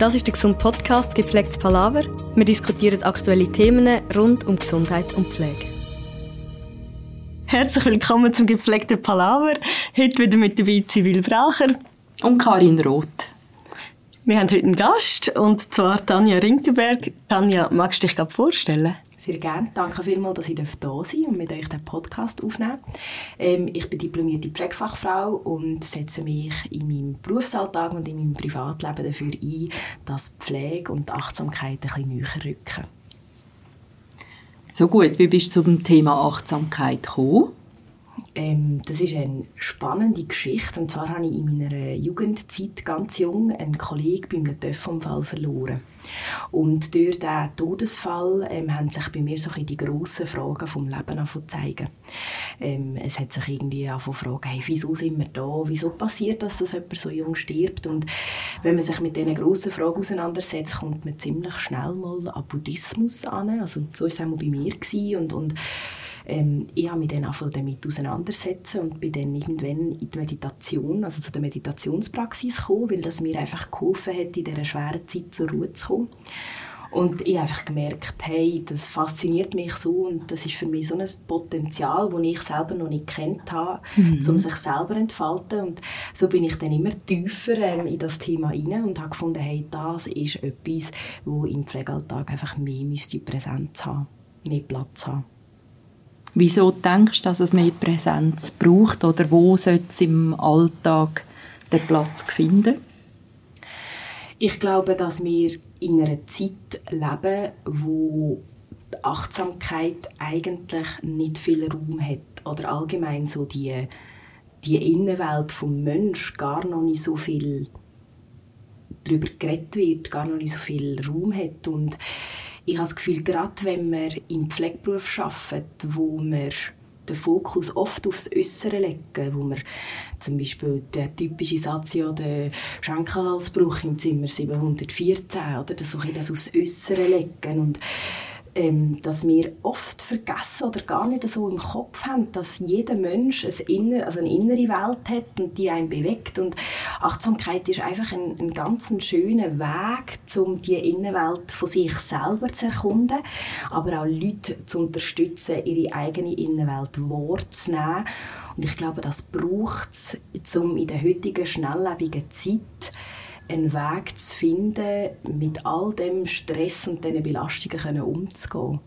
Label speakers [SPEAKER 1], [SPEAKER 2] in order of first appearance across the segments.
[SPEAKER 1] Das ist der Gesund Podcast Gepflegtes Palaver. Wir diskutieren aktuelle Themen rund um Gesundheit und Pflege.
[SPEAKER 2] Herzlich willkommen zum Gepflegten Palaver. Heute wieder mit dabei Zivil Bracher
[SPEAKER 3] und Karin Roth.
[SPEAKER 2] Wir haben heute einen Gast, und zwar Tanja Rinkelberg. Tanja, magst du dich gerade vorstellen?
[SPEAKER 4] Sehr gerne. Danke vielmals, dass ich da sein und mit euch den Podcast aufnehmen ähm, Ich bin diplomierte Pflegefachfrau und setze mich in meinem Berufsalltag und in meinem Privatleben dafür ein, dass Pflege und Achtsamkeit ein bisschen näher rücken.
[SPEAKER 3] So gut, wie bist du zum Thema Achtsamkeit gekommen?
[SPEAKER 4] Ähm, das ist eine spannende Geschichte. Und zwar habe ich in meiner Jugendzeit ganz jung einen Kollegen bei einem Töpfunfall verloren. Und durch diesen Todesfall ähm, haben sich bei mir so die grossen Fragen vom Leben zeigen. Ähm, es hat sich irgendwie angefangen hey, wieso sind wir da? Wieso passiert das, dass jemand so jung stirbt? Und wenn man sich mit diesen grossen Fragen auseinandersetzt, kommt man ziemlich schnell mal an Buddhismus an. Also so war es auch bei mir. Gewesen. Und, und ähm, ich habe mich dann damit auseinandersetzen und bin dann irgendwann in die Meditation, also zu der Meditationspraxis gekommen, weil das mir einfach geholfen hat, in dieser schweren Zeit zur Ruhe zu kommen. Und ich habe einfach gemerkt, hey, das fasziniert mich so und das ist für mich so ein Potenzial, das ich selber noch nicht kennt habe, mhm. um sich selber zu entfalten. Und so bin ich dann immer tiefer ähm, in das Thema hinein und habe gefunden, hey, das ist etwas, wo im Pflegealltag einfach mehr müsste Präsenz haben, mehr Platz haben.
[SPEAKER 3] Wieso denkst du, dass es mehr Präsenz braucht? Oder wo sollte es im Alltag den Platz finden?
[SPEAKER 4] Ich glaube, dass wir in einer Zeit leben, wo die Achtsamkeit eigentlich nicht viel Raum hat. Oder allgemein so die, die Innenwelt vom Mensch gar noch nicht so viel darüber geredet wird, gar noch nicht so viel Raum hat. Und ich habe das Gefühl, gerade wenn wir im Pflegeberuf arbeiten, wo wir den Fokus oft aufs Äußere legen, wo wir zum Beispiel der typische Satz ja der Schenkelhalsbruch im Zimmer 714 oder? Das, so das aufs Äußere legen. Und ähm, dass wir oft vergessen oder gar nicht so im Kopf haben, dass jeder Mensch ein inner, also eine innere Welt hat und die einen bewegt. Und Achtsamkeit ist einfach ein, ein ganz schöner Weg, um die Innenwelt von sich selber zu erkunden, aber auch Leute zu unterstützen, ihre eigene Innenwelt wahrzunehmen. Und ich glaube, das braucht es, um in der heutigen schnelllebigen Zeit einen Weg zu finden, mit all dem Stress und diesen Belastungen umzugehen.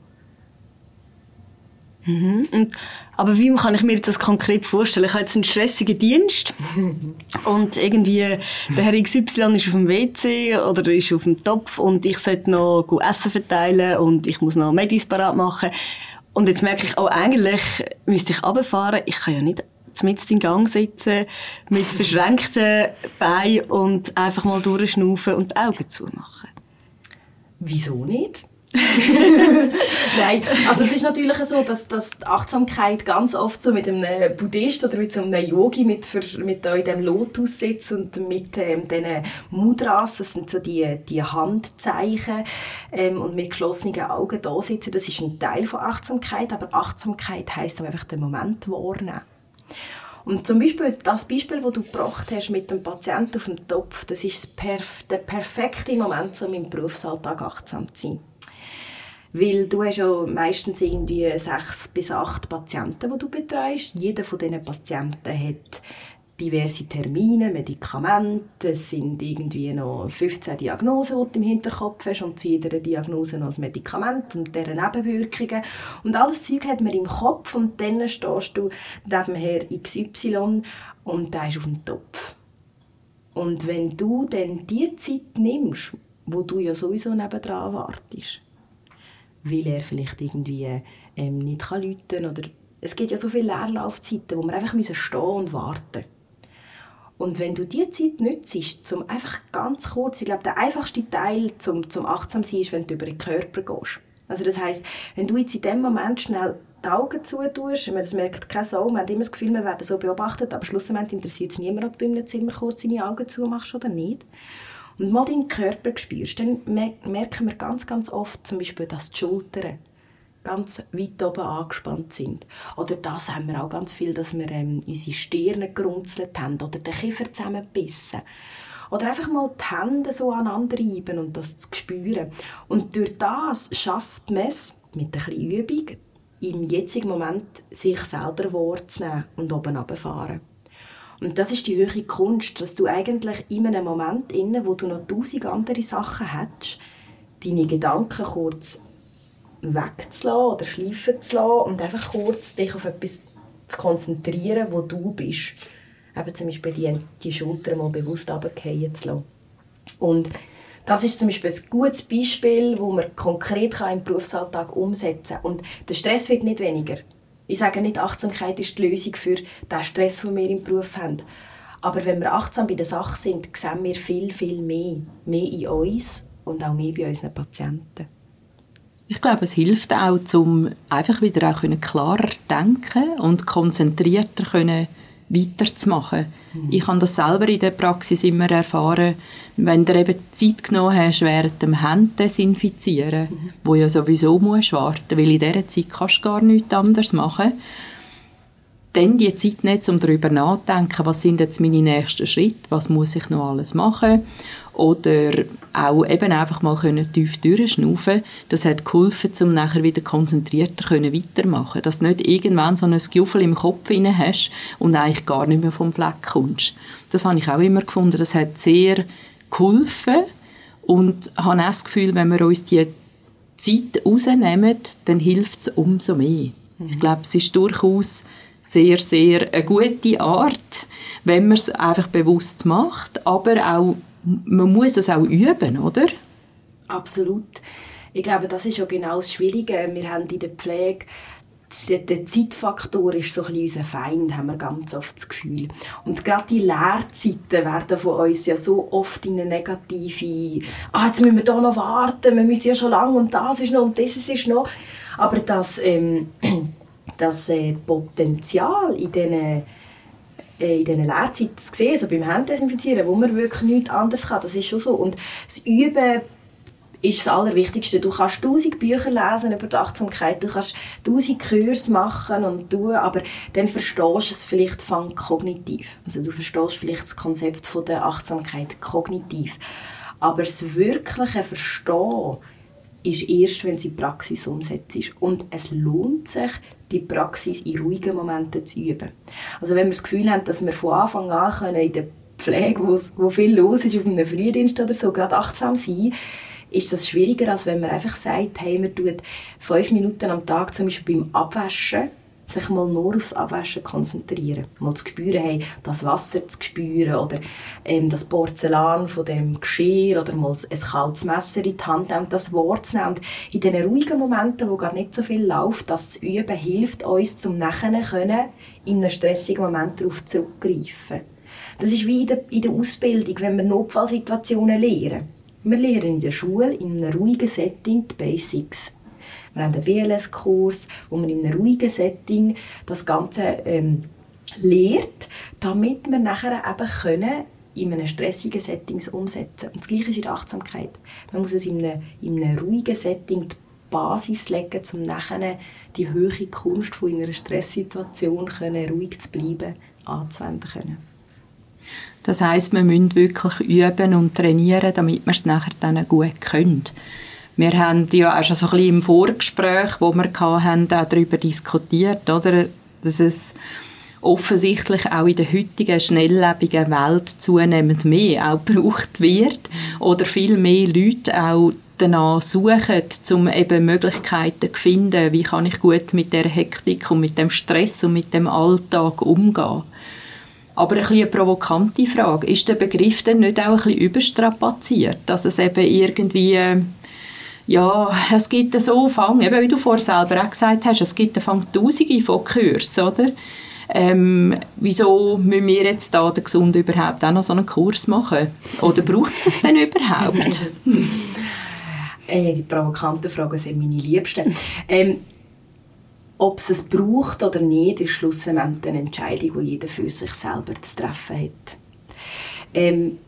[SPEAKER 2] Mhm. aber wie kann ich mir das konkret vorstellen? Ich habe jetzt einen stressigen Dienst und irgendwie der Herr XY ist auf dem WC oder ist auf dem Topf und ich sollte noch Essen verteilen und ich muss noch Medis parat machen. Und jetzt merke ich, oh, eigentlich müsste ich runterfahren. Ich kann ja nicht mit in Gang sitzen, mit verschränkten Beinen und einfach mal durchschnaufen und die Augen zumachen.
[SPEAKER 4] Wieso nicht? Nein, also es ist natürlich so, dass, dass die Achtsamkeit ganz oft so mit einem Buddhist oder mit so einem Yogi mit, mit in dem Lotus sitzt und mit ähm, diesen Mudras, das sind so die, die Handzeichen ähm, und mit geschlossenen Augen da sitzen, das ist ein Teil von Achtsamkeit, aber Achtsamkeit heisst auch einfach den Moment wahrnehmen. Und zum Beispiel das Beispiel, das du gebracht hast mit dem Patienten auf dem Topf, das ist perf der perfekte Moment, um im Berufsalltag achtsam zu sein. Weil du hast ja meistens irgendwie sechs bis acht Patienten, die du betreust. Jeder von diesen Patienten hat diverse Termine, Medikamente, es sind irgendwie noch 15 Diagnosen, die du im Hinterkopf hast und zu jeder Diagnose noch ein Medikament und deren Nebenwirkungen. Und alles Zeug hat man im Kopf und dann stehst du neben Herr XY und der ist auf dem Topf. Und wenn du dann die Zeit nimmst, wo du ja sowieso nebendran wartest, weil er vielleicht irgendwie ähm, nicht kann oder es gibt ja so viele Leerlaufzeiten, wo man einfach stehen und warten müssen. Und wenn du diese Zeit nützt, zum einfach ganz kurz, ich glaube, der einfachste Teil zum, zum achtsam sein ist, wenn du über den Körper gehst. Also das heißt, wenn du jetzt in dem Moment schnell die Augen zutust, das merkt kein Sau, man hat immer das Gefühl, wir werden so beobachtet, aber schlussendlich interessiert es niemand, ob du in einem Zimmer kurz deine Augen zumachst oder nicht. Und mal deinen Körper spürst, dann merken wir ganz, ganz oft zum Beispiel, dass die Schultern ganz weit oben angespannt sind. Oder das haben wir auch ganz viel, dass wir ähm, unsere Stirne gerunzelt haben oder den Kiefer zusammenbissen. Oder einfach mal die Hände so aneinander reiben und das zu spüren. Und durch das schafft man es, mit ein bisschen Übung, im jetzigen Moment sich selber wahrzunehmen und oben runterfahren. Und das ist die höhere Kunst, dass du eigentlich in einem Moment, inne, wo du noch tausend andere Sachen hast, deine Gedanken kurz wegzulassen oder schleifen zu lassen und einfach kurz dich auf etwas zu konzentrieren, wo du bist. Eben zum Beispiel die, die Schulter mal bewusst runterfallen zu lassen. Und das ist zum Beispiel ein gutes Beispiel, wo man konkret im Berufsalltag umsetzen kann. Und der Stress wird nicht weniger. Ich sage nicht, Achtsamkeit ist die Lösung für den Stress, den wir im Beruf haben. Aber wenn wir achtsam bei der Sache sind, sehen wir viel, viel mehr. Mehr in uns und auch mehr bei unseren Patienten.
[SPEAKER 3] Ich glaube, es hilft auch, um einfach wieder auch klarer denken und konzentrierter können weiterzumachen. Mhm. Ich habe das selber in der Praxis immer erfahren, wenn du eben Zeit genommen hast, während dem Hände desinfizieren, mhm. wo ja sowieso musst warten, weil in dieser Zeit kannst du gar nichts anderes machen dann die Zeit nicht, um darüber nachzudenken, was sind jetzt meine nächsten Schritte, was muss ich noch alles machen oder auch eben einfach mal können tief durchschnaufen Das hat geholfen, um nachher wieder konzentrierter können weitermachen Dass du nicht irgendwann so ein Gefühl im Kopf rein hast und eigentlich gar nicht mehr vom Fleck kommst. Das habe ich auch immer gefunden. Das hat sehr geholfen und habe auch das Gefühl, wenn wir uns die Zeit rausnehmen, dann hilft es umso mehr. Mhm. Ich glaube, es ist durchaus sehr, sehr eine gute Art, wenn man es einfach bewusst macht, aber auch man muss es auch üben, oder?
[SPEAKER 4] Absolut. Ich glaube, das ist ja genau das Schwierige. Wir haben in der Pflege der Zeitfaktor ist so ein unser Feind, haben wir ganz oft das Gefühl. Und gerade die Lehrzeiten werden von uns ja so oft in eine negative «Ah, jetzt müssen wir da noch warten, wir müssen ja schon lange und das ist noch und dieses ist noch». Aber das, ähm, das äh, Potenzial in diesen in diesen Lehrzeiten zu sehen, also beim Händedesinfizieren, wo man wirklich nichts anderes kann, das ist schon so. Und das Üben ist das Allerwichtigste. Du kannst tausend Bücher lesen über die Achtsamkeit, du kannst tausend Kurse machen und tun, aber dann verstehst du es vielleicht von kognitiv. Also du verstehst vielleicht das Konzept von der Achtsamkeit kognitiv. Aber das wirkliche Verstehen ist erst, wenn sie Praxis umsetzt. Und es lohnt sich, die Praxis in ruhigen Momenten zu üben. Also wenn wir das Gefühl haben, dass wir von Anfang an können in der Pflege, wo, wo viel los ist, auf einem Frühdienst oder so, gerade achtsam sein, ist das schwieriger, als wenn man einfach sagt, hey, man tut fünf Minuten am Tag zum Beispiel beim Abwaschen sich mal nur aufs Abwaschen konzentrieren. Mal zu spüren, hey, das Wasser zu spüren oder ähm, das Porzellan von dem Geschirr oder mal ein kaltes Messer in die Hand nehmen, das Wort zu nehmen. in diesen ruhigen Momenten, wo gar nicht so viel läuft, das zu üben, hilft uns, zum nachher können, in einem stressigen Moment darauf zurückgreifen. Das ist wie in der, in der Ausbildung, wenn wir Notfallsituationen lernen. Wir lernen in der Schule in einem ruhigen Setting die Basics wir haben einen BLS-Kurs, wo man in einem ruhigen Setting das Ganze ähm, lehrt, damit wir nachher eben können in einem stressigen Setting umsetzen. Und das Gleiche ist in der Achtsamkeit. Man muss es in einem, in einem ruhigen Setting die Basis legen, um nachher die höhere Kunst von einer Stresssituation können, ruhig zu bleiben, anzuwenden können.
[SPEAKER 3] Das heißt, wir müssen wirklich üben und trainieren, damit wir es nachher dann gut können. Wir haben ja auch schon so ein bisschen im Vorgespräch, wo wir hatten, auch darüber diskutiert, oder? dass es offensichtlich auch in der heutigen schnelllebigen Welt zunehmend mehr auch gebraucht wird oder viel mehr Leute auch danach suchen, um eben Möglichkeiten zu finden, wie kann ich gut mit der Hektik und mit dem Stress und mit dem Alltag umgehen. Aber ein bisschen eine provokante Frage, ist der Begriff denn nicht auch ein bisschen überstrapaziert, dass es eben irgendwie ja, es gibt so Fang, eben wie du vorher selber auch gesagt hast, es gibt Fang Tausende von Kursen, oder? Ähm, wieso müssen wir jetzt da der Gesund überhaupt auch noch so einen Kurs machen? Oder braucht es das denn überhaupt?
[SPEAKER 4] äh, die provokanten Fragen sind meine Liebsten. Ähm, ob es es braucht oder nicht, ist schlussendlich eine Entscheidung, die jeder für sich selber zu treffen hat. Ähm,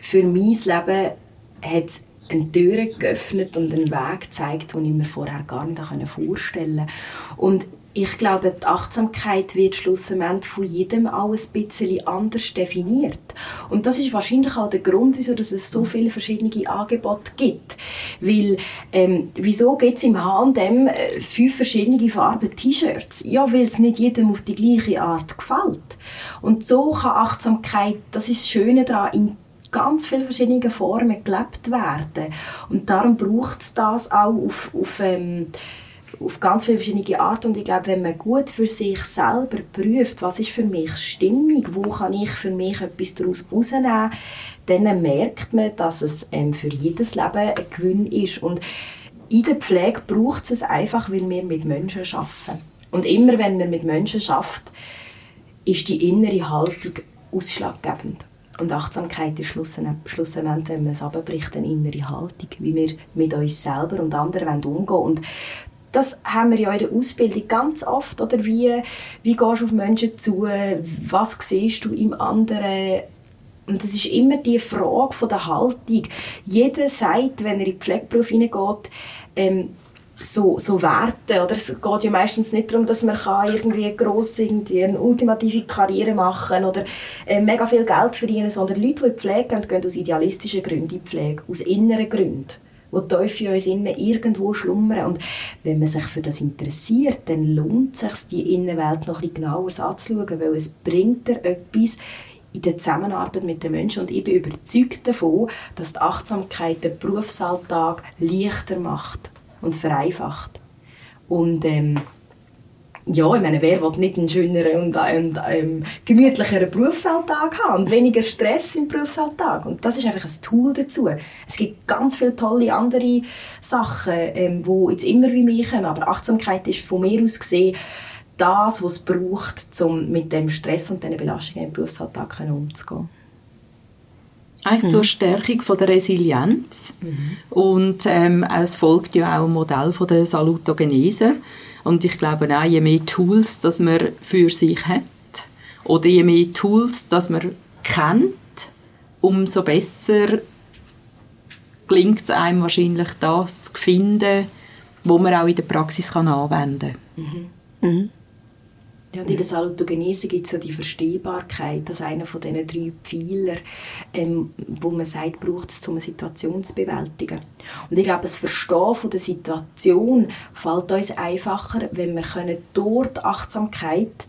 [SPEAKER 4] für mein Leben hat es eine Tür geöffnet und einen Weg gezeigt, den ich mir vorher gar nicht vorstellen konnte. Und ich glaube, die Achtsamkeit wird schlussendlich von jedem auch ein bisschen anders definiert. Und das ist wahrscheinlich auch der Grund, wieso es so viele verschiedene Angebote gibt. Weil, ähm, wieso gibt es im H&M äh, fünf verschiedene Farben T-Shirts? Ja, weil es nicht jedem auf die gleiche Art gefällt. Und so kann Achtsamkeit, das ist das Schöne daran, ganz vielen verschiedenen Formen gelebt werden. Und darum braucht es das auch auf, auf ähm, auf ganz viele verschiedene Arten. Und ich glaube, wenn man gut für sich selber prüft, was ist für mich stimmig, wo kann ich für mich etwas daraus herausnehmen, dann merkt man, dass es ähm, für jedes Leben ein Gewinn ist. Und in der Pflege braucht es einfach, weil wir mit Menschen arbeiten. Und immer wenn wir mit Menschen arbeiten, ist die innere Haltung ausschlaggebend. Und Achtsamkeit ist schlussendlich, wenn man es abbricht, eine innere Haltung, wie wir mit uns selber und anderen umgehen wollen das haben wir ja in der Ausbildung ganz oft. Oder wie, wie gehst du auf Menschen zu? Was siehst du im anderen? Und das ist immer die Frage von der Haltung. Jeder sagt, wenn er in den Pflegeberuf hineingeht, ähm, so, so Werte. Oder? Es geht ja meistens nicht darum, dass man kann irgendwie gross irgendwie eine ultimative Karriere machen oder äh, mega viel Geld verdienen, sondern Leute, die in die Pflege gehen, gehen aus idealistischen Gründen in die Pflege, aus inneren Gründen wo tief in uns innen irgendwo schlummern. Und wenn man sich für das interessiert, dann lohnt es sich, die Innenwelt noch ein genauer anzuschauen, weil es bringt dir etwas in der Zusammenarbeit mit den Menschen und ich bin überzeugt davon, dass die Achtsamkeit den Berufsalltag leichter macht und vereinfacht. Und ähm, ja, ich meine, wer will nicht einen schöneren und einen, einen gemütlicheren Berufsalltag haben und weniger Stress im Berufsalltag? Und das ist einfach ein Tool dazu. Es gibt ganz viele tolle andere Sachen, ähm, die jetzt immer wie mich kommen, aber Achtsamkeit ist von mir aus gesehen das, was es braucht, um mit dem Stress und diesen Belastungen im Berufsalltag umzugehen.
[SPEAKER 3] Eigentlich mhm. zur Stärkung von der Resilienz. Mhm. Und ähm, es folgt ja auch ein Modell von der Salutogenese. Und ich glaube auch, je mehr Tools, dass man für sich hat, oder je mehr Tools, dass man kennt, umso besser gelingt es einem wahrscheinlich, das zu finden, wo man auch in der Praxis kann anwenden kann. Mhm.
[SPEAKER 4] Ja, und in der Salutogenese gibt es ja die Verstehbarkeit als einer von diesen drei Pfeiler, ähm, wo man sagt, braucht es, um eine Situation zu bewältigen. Und ich glaube, das Verstehen von der Situation fällt uns einfacher, wenn wir können dort Achtsamkeit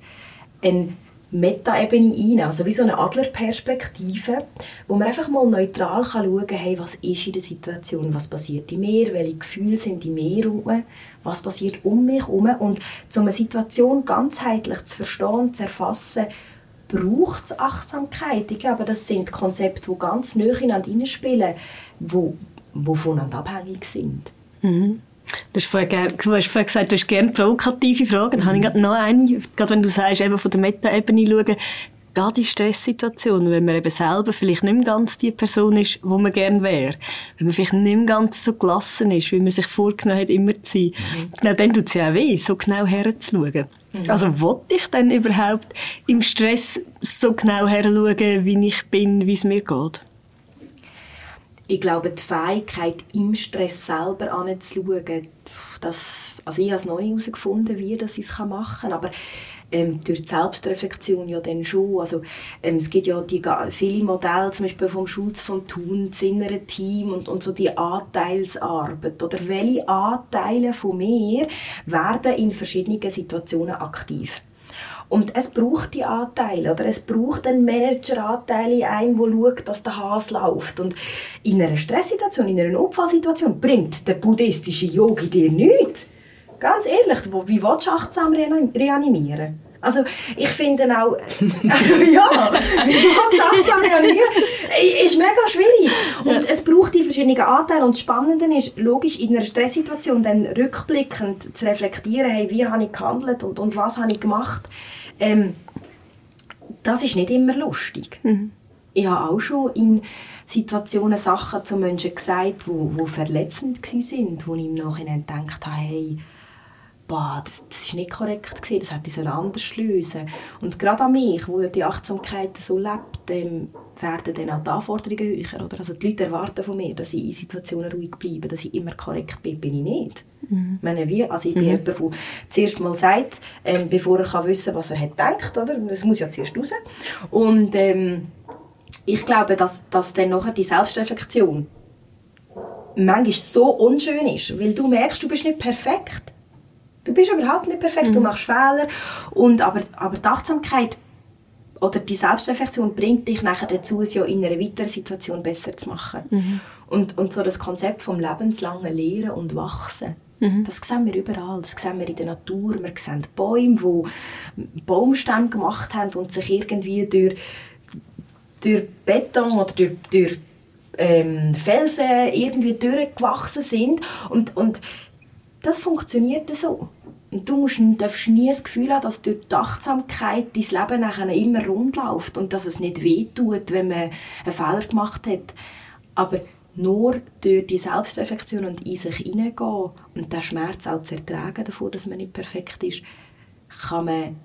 [SPEAKER 4] eine Metaebene ein, also wie so eine Adlerperspektive, wo man einfach mal neutral kann schauen kann, hey, was ist in der Situation, was passiert in mir, welche Gefühle sind in mir herum, was passiert um mich herum und um eine Situation ganzheitlich zu verstehen zu erfassen, braucht es Achtsamkeit. Ich glaube, das sind Konzepte, die ganz nah ineinander spielen, die, die abhängig sind.
[SPEAKER 2] Mhm. Du hast, vorher, du hast vorher gesagt, du hast gerne provokative Fragen. Mhm. Habe ich gerade noch eine, gerade wenn du sagst, eben von der Meta-Ebene schauen, gerade in Stresssituationen, wenn man eben selber vielleicht nicht mehr ganz die Person ist, wo man gerne wäre, wenn man vielleicht nicht mehr ganz so gelassen ist, wie man sich vorgenommen hat, immer zu sein, mhm. genau dann tut es ja auch weh, so genau herzuschauen. Mhm. Also, wollte ich denn überhaupt im Stress so genau herschauen, wie ich bin, wie es mir geht?
[SPEAKER 4] Ich glaube, die Fähigkeit, im Stress selber anzuschauen, das, also ich habe es noch nicht herausgefunden, wie das ich es machen kann, aber ähm, durch die Selbstreflexion ja dann schon. Also, ähm, es gibt ja die, viele Modelle, zum Beispiel vom Schulz von Thun, das innere Team und, und so die Anteilsarbeit. Oder welche Anteile von mir werden in verschiedenen Situationen aktiv? Und es braucht die Anteile, oder? Es braucht einen Manageranteil in einem, der schaut, dass der Hase läuft. Und in einer Stresssituation, in einer Notfallsituation bringt der buddhistische Yogi dir nichts. Ganz ehrlich, wie willst du achtsam reanimieren? Also ich finde auch, also ja, wie willst du achtsam reanimieren? Ist mega schwierig. Und es braucht die verschiedenen Anteile. Und das Spannende ist, logisch, in einer Stresssituation dann rückblickend zu reflektieren, hey, wie habe ich gehandelt und, und was habe ich gemacht ähm, das ist nicht immer lustig. Mhm. Ich habe auch schon in Situationen Sachen zu Menschen gesagt, die wo verletzend waren, wo ich im Nachhinein gedacht habe, hey, boah, das, das ist nicht korrekt gewesen, das hätte ich anders lösen Und gerade an mich, wo die Achtsamkeit so lebt, ähm, werden dann auch die Anforderungen höher. Oder? Also die Leute erwarten von mir, dass ich in Situationen ruhig bleibe, dass ich immer korrekt bin, bin ich nicht. Mhm. Ich, meine, wie, also ich bin mhm. jemand, der zuerst mal sagt, ähm, bevor er kann wissen was er hat gedacht, oder? das muss ja zuerst raus. Und ähm, ich glaube, dass, dass dann nachher die Selbstreflexion manchmal so unschön ist, weil du merkst, du bist nicht perfekt. Du bist überhaupt nicht perfekt, mhm. du machst Fehler. Und, aber, aber die Achtsamkeit oder die Selbstreflexion bringt dich nachher dazu, es ja in einer weiteren Situation besser zu machen. Mhm. Und, und so das Konzept vom lebenslangen Lehren und Wachsen, mhm. das sehen wir überall. Das sehen wir in der Natur. Wir sehen Bäume, die Baumstämme gemacht haben und sich irgendwie durch, durch Beton oder durch, durch ähm, Felsen irgendwie durchgewachsen sind. Und, und das funktioniert so. Und du musst, darfst nie das Gefühl haben, dass durch die Achtsamkeit dein Leben nachher immer rund läuft und dass es nicht wehtut, wenn man einen Fehler gemacht hat. Aber nur durch die Selbstreflexion und in sich hineingehen und den Schmerz auch zu ertragen davor, dass man nicht perfekt ist, kann man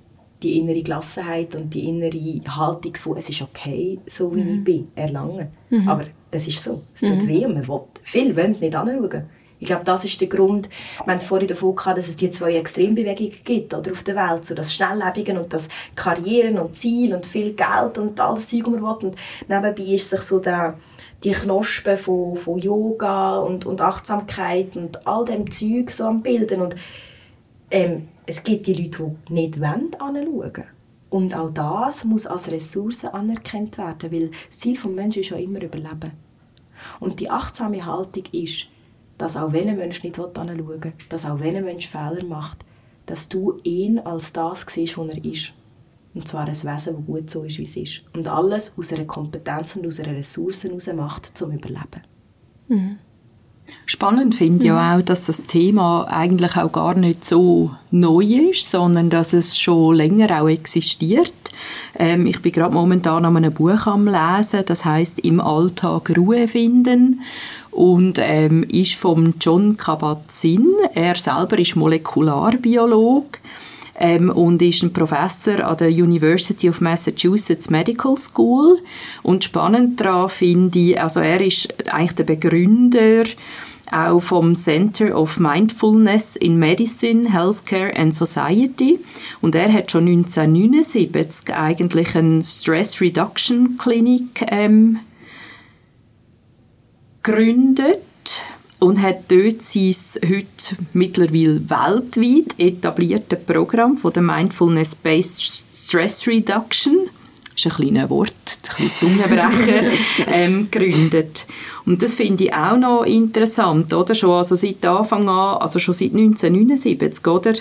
[SPEAKER 4] die innere Gelassenheit und die innere Haltung von «es ist okay, so wie mhm. ich bin» erlangen. Mhm. Aber es ist so. Es tut mhm. weh und man will. Viele wollen nicht anschauen. Ich glaube, das ist der Grund, wir haben vorhin davon gehabt, dass es die zwei Extrembewegungen gibt oder, auf der Welt, so das Schnelllebige und das Karrieren und Ziel und viel Geld und alles Zeug, was man will. Und nebenbei ist sich so der, die Knospe von, von Yoga und, und Achtsamkeit und all dem Zeug so am Bilden. Und ähm, es gibt die Leute, die nicht wollen anschauen und auch das muss als Ressource anerkannt werden, weil das Ziel des Menschen ist ja immer Überleben. Und die achtsame Haltung ist, dass auch wenn ein Mensch nicht anschauen will, dass auch wenn ein Mensch Fehler macht, dass du ihn als das siehst, was er ist. Und zwar ein Wesen, das gut so ist, wie es ist. Und alles aus einer Kompetenz und aus einer Ressource heraus macht, zum Überleben.
[SPEAKER 3] Mhm. Spannend finde ich ja mhm. auch, dass das Thema eigentlich auch gar nicht so neu ist, sondern dass es schon länger auch existiert. Ähm, ich bin gerade momentan an einem Buch am Lesen, das heißt «Im Alltag Ruhe finden» und ähm, ist vom John Kabat-Zinn. Er selber ist Molekularbiologe ähm, und ist ein Professor an der University of Massachusetts Medical School. Und spannend daran finde ich, also er ist eigentlich der Begründer auch vom Center of Mindfulness in Medicine, Healthcare and Society. Und er hat schon 1979 eigentlich eine Stress Reduction Clinic ähm, gegründet und hat dort sein heute mittlerweile weltweit etablierte Programm von der Mindfulness-Based Stress Reduction das ist ein kleines Wort, ein Zungenbrecher, ähm, gegründet. Und das finde ich auch noch interessant, oder? Schon also seit Anfang an, also schon seit 1979, oder?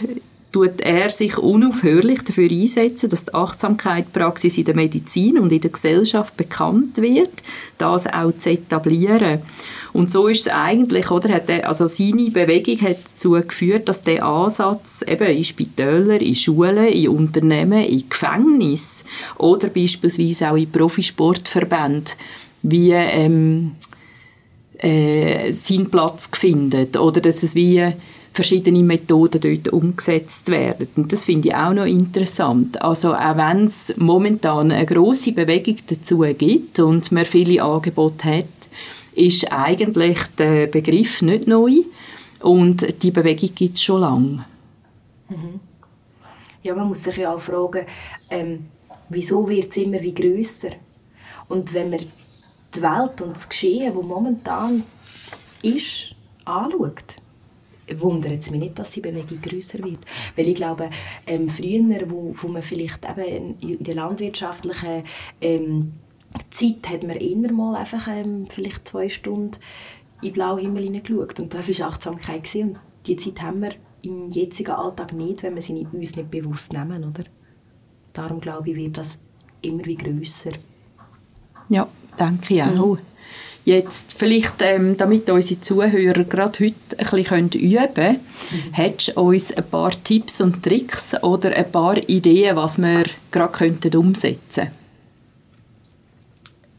[SPEAKER 3] Tut er sich unaufhörlich dafür einsetzen, dass die Achtsamkeitspraxis in der Medizin und in der Gesellschaft bekannt wird, das auch zu etablieren. Und so ist es eigentlich, oder, hat er, also seine Bewegung hat dazu geführt, dass der Ansatz eben in Spitälern, in Schulen, in Unternehmen, in Gefängnissen oder beispielsweise auch in Profisportverbänden wie ähm, äh, seinen Platz findet oder dass es wie verschiedene Methoden dort umgesetzt werden. Und das finde ich auch noch interessant. Also auch wenn es momentan eine große Bewegung dazu gibt und man viele Angebote hat, ist eigentlich der Begriff nicht neu und die Bewegung gibt es schon lange.
[SPEAKER 4] Mhm. Ja, man muss sich ja auch fragen, ähm, wieso wird es immer wie grösser? Und wenn man die Welt und das Geschehen, das momentan ist, anschaut, wundert es mich nicht, dass die Bewegung größer wird. Weil ich glaube, ähm, früher, wo, wo man vielleicht eben in der landwirtschaftlichen ähm, Zeit hat man eher mal einfach ähm, vielleicht zwei Stunden in den blauen Himmel hineingeschaut. Und das war Achtsamkeit. Gewesen. Und die Zeit haben wir im jetzigen Alltag nicht, wenn wir sie uns nicht bewusst nehmen. Oder? Darum glaube ich, wird das immer wie grösser.
[SPEAKER 3] Ja, denke ich auch. Mhm. Jetzt vielleicht, ähm, damit unsere Zuhörer gerade heute ein bisschen üben können, mhm. hättest du uns ein paar Tipps und Tricks oder ein paar Ideen, was wir gerade könnten umsetzen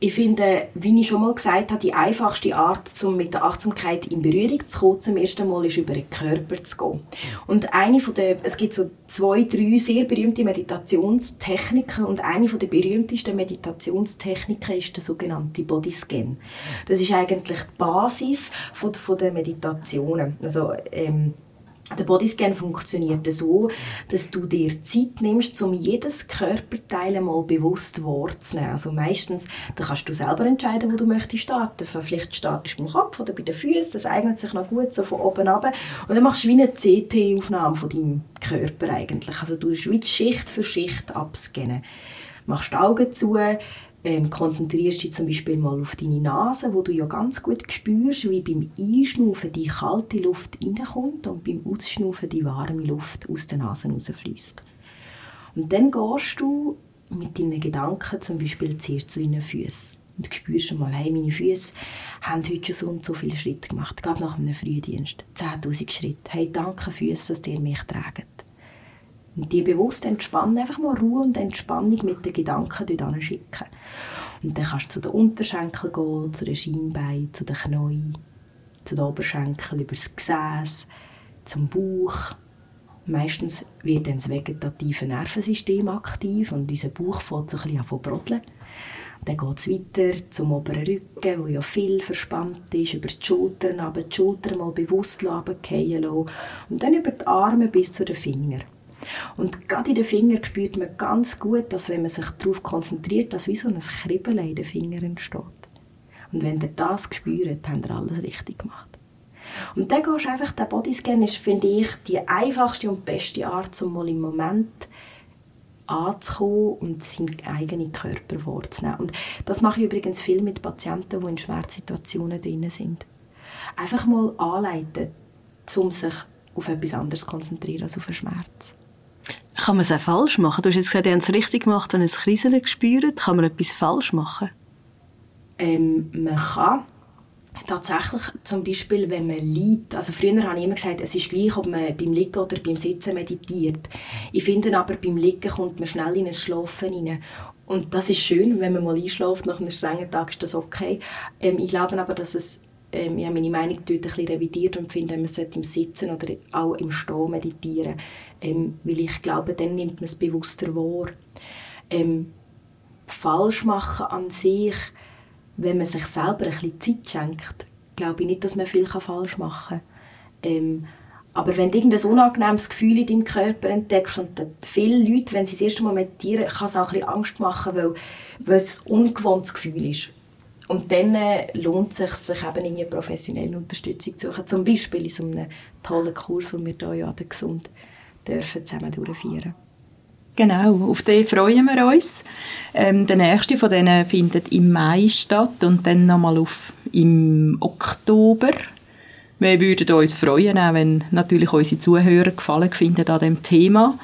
[SPEAKER 4] ich finde, wie ich schon mal gesagt habe, die einfachste Art, um mit der Achtsamkeit in Berührung zu kommen, zum ersten Mal ist über den Körper zu gehen. Und eine von der, es gibt so zwei, drei sehr berühmte Meditationstechniken und eine von der berühmtesten Meditationstechniken ist der sogenannte Bodyscan. Das ist eigentlich die Basis von, von der Meditationen. Also ähm, der Bodyscan funktioniert so, dass du dir Zeit nimmst, um jedes Körperteil einmal bewusst wahrzunehmen. Also meistens, da kannst du selber entscheiden, wo du möchtest starten. Vielleicht startest du beim Kopf oder bei den Füßen, das eignet sich noch gut, so von oben ab. Und dann machst du wie eine CT-Aufnahme von deinem Körper eigentlich. Also du Schicht für Schicht abscannen. Machst die Augen zu, ähm, konzentrierst dich zum Beispiel mal auf deine Nase, wo du ja ganz gut spürst, wie beim Einschnaufen die kalte Luft reinkommt und beim Ausschnaufen die warme Luft aus der Nase rausfließt. Und dann gehst du mit deinen Gedanken zum Beispiel zuerst zu deinen Füßen. Und spürst schon mal, hey, meine Füße haben heute schon so und so viele Schritte gemacht, gerade nach einem Frühdienst. 10'000 Schritte. Hey, danke Füße, dass ihr mich tragen. Und die bewusst entspannen, einfach mal Ruhe und Entspannung mit den Gedanken dort schicken. Und dann kannst du zu den Unterschenkeln gehen, zu den Schienbeinen, zu den Knien, zu den Oberschenkeln, über das Gesäß, zum Bauch. Meistens wird dann das vegetative Nervensystem aktiv und unser Bauch fängt so ein bisschen an zu brodeln. Dann geht es weiter zum oberen Rücken, wo ja viel verspannt ist, über die Schultern, aber die Schultern mal bewusst runterfallen lassen. Und dann über die Arme bis zu den Fingern. Und gerade in den Fingern spürt man ganz gut, dass wenn man sich darauf konzentriert, dass wie so ein Kribbeln in den Fingern entsteht. Und wenn ihr das spürt, habt ihr alles richtig gemacht. Und dann gehst du einfach, der Bodyscan ist, finde ich, die einfachste und beste Art, um mal im Moment anzukommen und seinen eigenen Körper wahrzunehmen. Und das mache ich übrigens viel mit Patienten, die in Schmerzsituationen drin sind. Einfach mal anleiten, um sich auf etwas anderes zu konzentrieren als auf den Schmerz.
[SPEAKER 2] Kann man es auch falsch machen? Du hast jetzt gesagt, ihr habt es richtig gemacht, wenn ein Kriseln gespürt. Kann man etwas falsch machen?
[SPEAKER 4] Ähm, man kann tatsächlich zum Beispiel, wenn man liegt, also früher habe ich immer gesagt, es ist gleich, ob man beim Liegen oder beim Sitzen meditiert. Ich finde aber, beim Liegen kommt man schnell in ein Schlafen rein. Und das ist schön, wenn man mal einschläft nach einem strengen Tag, ist das okay. Ähm, ich glaube aber, dass es ähm, ich habe meine Meinung dort ein bisschen revidiert und finde, man sollte im Sitzen oder auch im Stehen meditieren, ähm, weil ich glaube, dann nimmt man es bewusster wahr. Ähm, falsch machen an sich, wenn man sich selber ein bisschen Zeit schenkt, glaube ich nicht, dass man viel falsch machen kann. Ähm, aber wenn du irgendein unangenehmes Gefühl in deinem Körper entdeckst und viele Leute, wenn sie das erste Mal meditieren, kann es auch ein bisschen Angst machen, weil, weil es ein ungewohntes Gefühl ist. Und dann äh, lohnt es sich, sich eben irgendwie professionelle Unterstützung zu suchen. Zum Beispiel in so einem tollen Kurs, den wir hier ja an der Gesund dürfen zusammen durchführen
[SPEAKER 3] Genau, auf den freuen wir uns. Ähm, der nächste von denen findet im Mai statt und dann nochmal auf im Oktober. Wir würden uns freuen, auch wenn natürlich unsere Zuhörer Gefallen finden an dem Thema.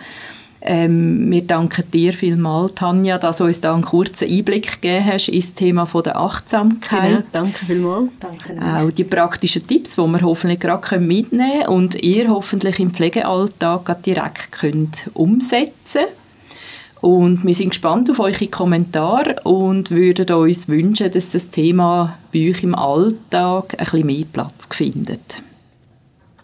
[SPEAKER 3] Ähm, wir danken dir vielmals, Tanja, dass du uns da einen kurzen Einblick gegeben hast ins Thema von der Achtsamkeit. Genau,
[SPEAKER 2] danke vielmals.
[SPEAKER 3] Danke auch die praktischen Tipps, die wir hoffentlich gerade mitnehmen können und ihr hoffentlich im Pflegealltag direkt könnt umsetzen und wir sind gespannt auf eure Kommentare und würden uns wünschen, dass das Thema bei euch im Alltag ein bisschen mehr Platz findet.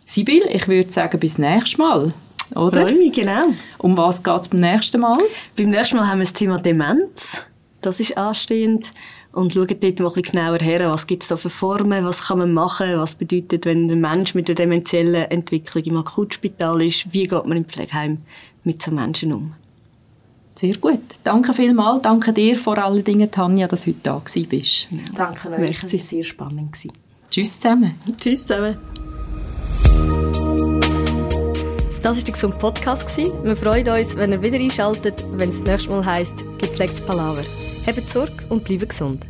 [SPEAKER 3] Sibyl, ich würde sagen, bis nächstes Mal. Oder?
[SPEAKER 2] Freue mich, genau.
[SPEAKER 3] Um was geht es beim nächsten Mal?
[SPEAKER 2] Beim nächsten Mal haben wir das Thema Demenz. Das ist anstehend. Und schauen dort mal ein bisschen genauer her, was gibt es da für Formen, was kann man machen, was bedeutet, wenn ein Mensch mit einer dementiellen Entwicklung im Akutspital ist, wie geht man im Pflegeheim mit so Menschen um.
[SPEAKER 3] Sehr gut. Danke vielmals. Danke dir vor allen Dingen, Tanja, dass du heute da bist.
[SPEAKER 4] Ja. Danke euch. Es war sehr spannend.
[SPEAKER 3] Tschüss zusammen.
[SPEAKER 2] Tschüss zusammen. Das war der gesunde Podcast. Wir freuen uns, wenn ihr wieder einschaltet, wenn es das nächste Mal heisst, gepflegtes Palaver. Habt Sorge und bleibt gesund.